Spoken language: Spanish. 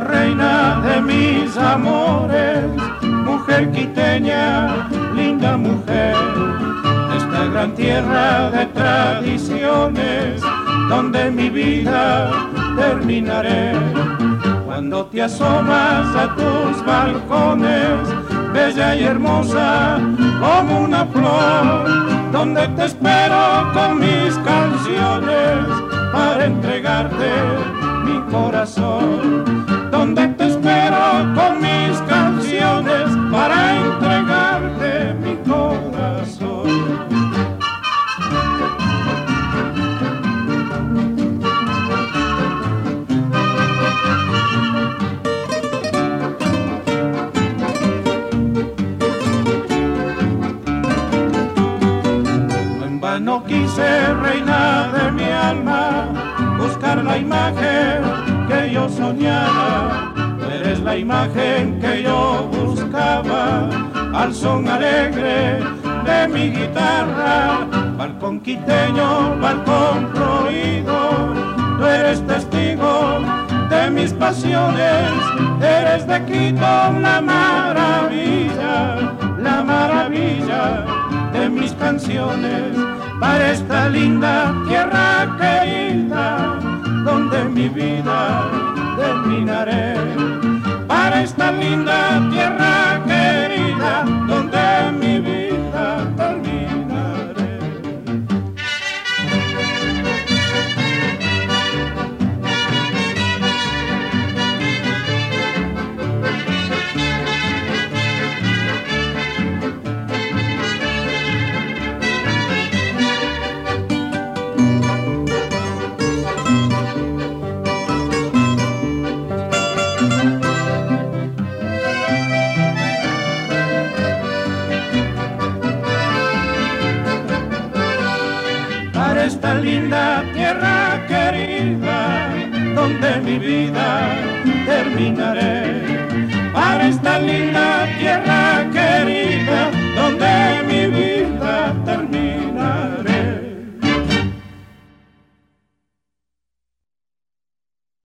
reina de mis amores, mujer quiteña, linda mujer, esta gran tierra de tradiciones, donde mi vida terminaré. Cuando te asomas a tus balcones, bella y hermosa como una flor, donde te espero con mis canciones para entregarte mi corazón, vano quise reina de mi alma buscar la imagen que yo soñaba. Tú eres la imagen que yo buscaba al son alegre de mi guitarra. Balcón quiteño, balcón prohibido, tú eres testigo de mis pasiones, eres de Quito la maravilla, para esta linda tierra querida donde mi vida terminaré. Para esta linda esta linda tierra querida, donde mi vida terminaré. Para esta linda